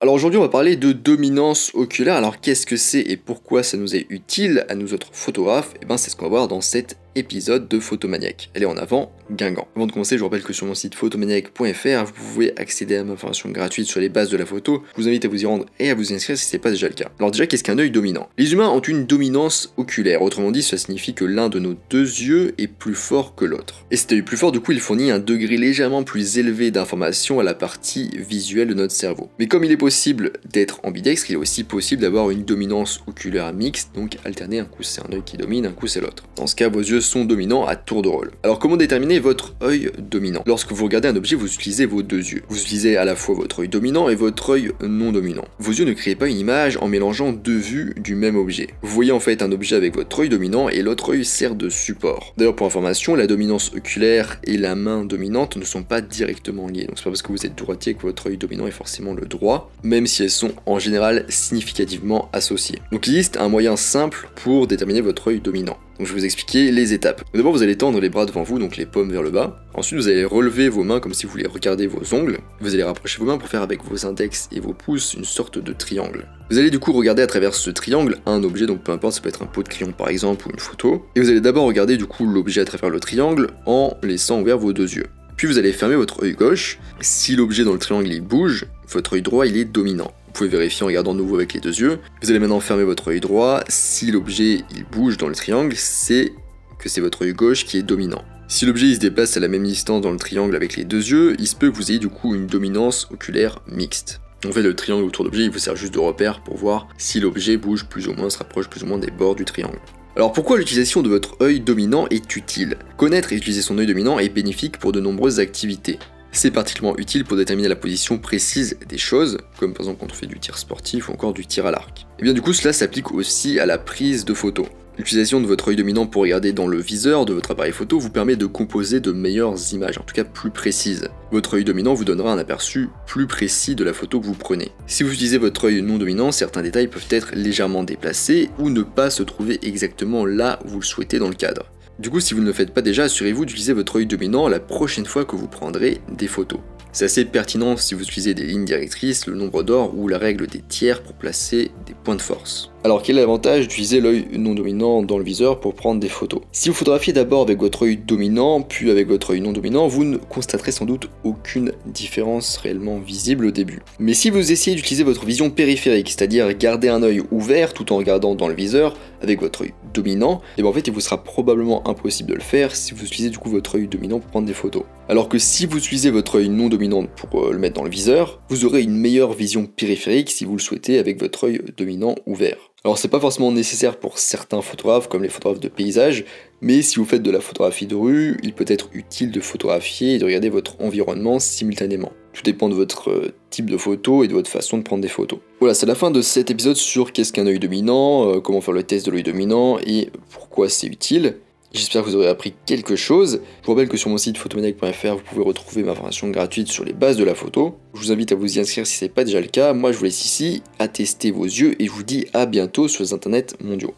Alors aujourd'hui on va parler de dominance oculaire, alors qu'est-ce que c'est et pourquoi ça nous est utile à nous autres photographes? Eh ben c'est ce qu'on va voir dans cette épisode de Photomaniac. Allez en avant, Guingamp. Avant de commencer, je vous rappelle que sur mon site photomaniac.fr, vous pouvez accéder à ma formation gratuite sur les bases de la photo. Je vous invite à vous y rendre et à vous inscrire si ce n'est pas déjà le cas. Alors déjà, qu'est-ce qu'un œil dominant? Les humains ont une dominance oculaire, autrement dit, cela signifie que l'un de nos deux yeux est plus fort que l'autre. Et cet œil plus fort, du coup, il fournit un degré légèrement plus élevé d'information à la partie visuelle de notre cerveau. Mais comme il est possible d'être ambidextre, il est aussi possible d'avoir une dominance oculaire mixte, donc alterner un coup c'est un œil qui domine, un coup c'est l'autre. Dans ce cas, vos yeux sont dominants à tour de rôle. Alors comment déterminer votre œil dominant? Lorsque vous regardez un objet, vous utilisez vos deux yeux. Vous utilisez à la fois votre œil dominant et votre œil non dominant. Vos yeux ne créent pas une image en mélangeant deux vues du même objet. Vous voyez en fait un objet avec votre œil dominant et l'autre œil sert de support. D'ailleurs pour information, la dominance oculaire et la main dominante ne sont pas directement liées. Donc c'est pas parce que vous êtes droitier que votre œil dominant est forcément le droit, même si elles sont en général significativement associées. Donc il existe un moyen simple pour déterminer votre œil dominant. Donc je vais vous expliquer les étapes. D'abord vous allez tendre les bras devant vous, donc les paumes vers le bas. Ensuite vous allez relever vos mains comme si vous vouliez regarder vos ongles. Vous allez rapprocher vos mains pour faire avec vos index et vos pouces une sorte de triangle. Vous allez du coup regarder à travers ce triangle un objet, donc peu importe, ça peut être un pot de crayon par exemple ou une photo. Et vous allez d'abord regarder du coup l'objet à travers le triangle en laissant ouvert vos deux yeux. Puis vous allez fermer votre œil gauche. Si l'objet dans le triangle il bouge, votre œil droit il est dominant. Pouvez vérifier en regardant de nouveau avec les deux yeux. Vous allez maintenant fermer votre œil droit. Si l'objet il bouge dans le triangle, c'est que c'est votre œil gauche qui est dominant. Si l'objet se déplace à la même distance dans le triangle avec les deux yeux, il se peut que vous ayez du coup une dominance oculaire mixte. En fait, le triangle autour de l'objet, il vous sert juste de repère pour voir si l'objet bouge plus ou moins, se rapproche plus ou moins des bords du triangle. Alors pourquoi l'utilisation de votre œil dominant est utile? Connaître et utiliser son œil dominant est bénéfique pour de nombreuses activités. C'est particulièrement utile pour déterminer la position précise des choses, comme par exemple quand on fait du tir sportif ou encore du tir à l'arc. Et bien du coup cela s'applique aussi à la prise de photos. L'utilisation de votre œil dominant pour regarder dans le viseur de votre appareil photo vous permet de composer de meilleures images, en tout cas plus précises. Votre œil dominant vous donnera un aperçu plus précis de la photo que vous prenez. Si vous utilisez votre œil non dominant, certains détails peuvent être légèrement déplacés ou ne pas se trouver exactement là où vous le souhaitez dans le cadre. Du coup, si vous ne le faites pas déjà, assurez-vous d'utiliser votre œil dominant la prochaine fois que vous prendrez des photos. C'est assez pertinent si vous utilisez des lignes directrices, le nombre d'or ou la règle des tiers pour placer des points de force. Alors quel est l'avantage d'utiliser l'œil non dominant dans le viseur pour prendre des photos? Si vous photographiez d'abord avec votre œil dominant, puis avec votre œil non dominant, vous ne constaterez sans doute aucune différence réellement visible au début. Mais si vous essayez d'utiliser votre vision périphérique, c'est-à-dire garder un œil ouvert tout en regardant dans le viseur avec votre œil dominant, et eh bien en fait il vous sera probablement impossible de le faire si vous utilisez du coup votre œil dominant pour prendre des photos. Alors que si vous utilisez votre œil non dominant pour euh, le mettre dans le viseur, vous aurez une meilleure vision périphérique si vous le souhaitez avec votre œil dominant ouvert. Alors c'est pas forcément nécessaire pour certains photographes comme les photographes de paysage, mais si vous faites de la photographie de rue, il peut être utile de photographier et de regarder votre environnement simultanément. Tout dépend de votre euh, type de photo et de votre façon de prendre des photos. Voilà, c'est la fin de cet épisode sur qu'est-ce qu'un œil dominant, euh, comment faire le test de l'œil dominant et pourquoi c'est utile. J'espère que vous aurez appris quelque chose. Je vous rappelle que sur mon site photomaniac.fr, vous pouvez retrouver ma formation gratuite sur les bases de la photo. Je vous invite à vous y inscrire si ce n'est pas déjà le cas. Moi, je vous laisse ici à tester vos yeux et je vous dis à bientôt sur les internets mondiaux.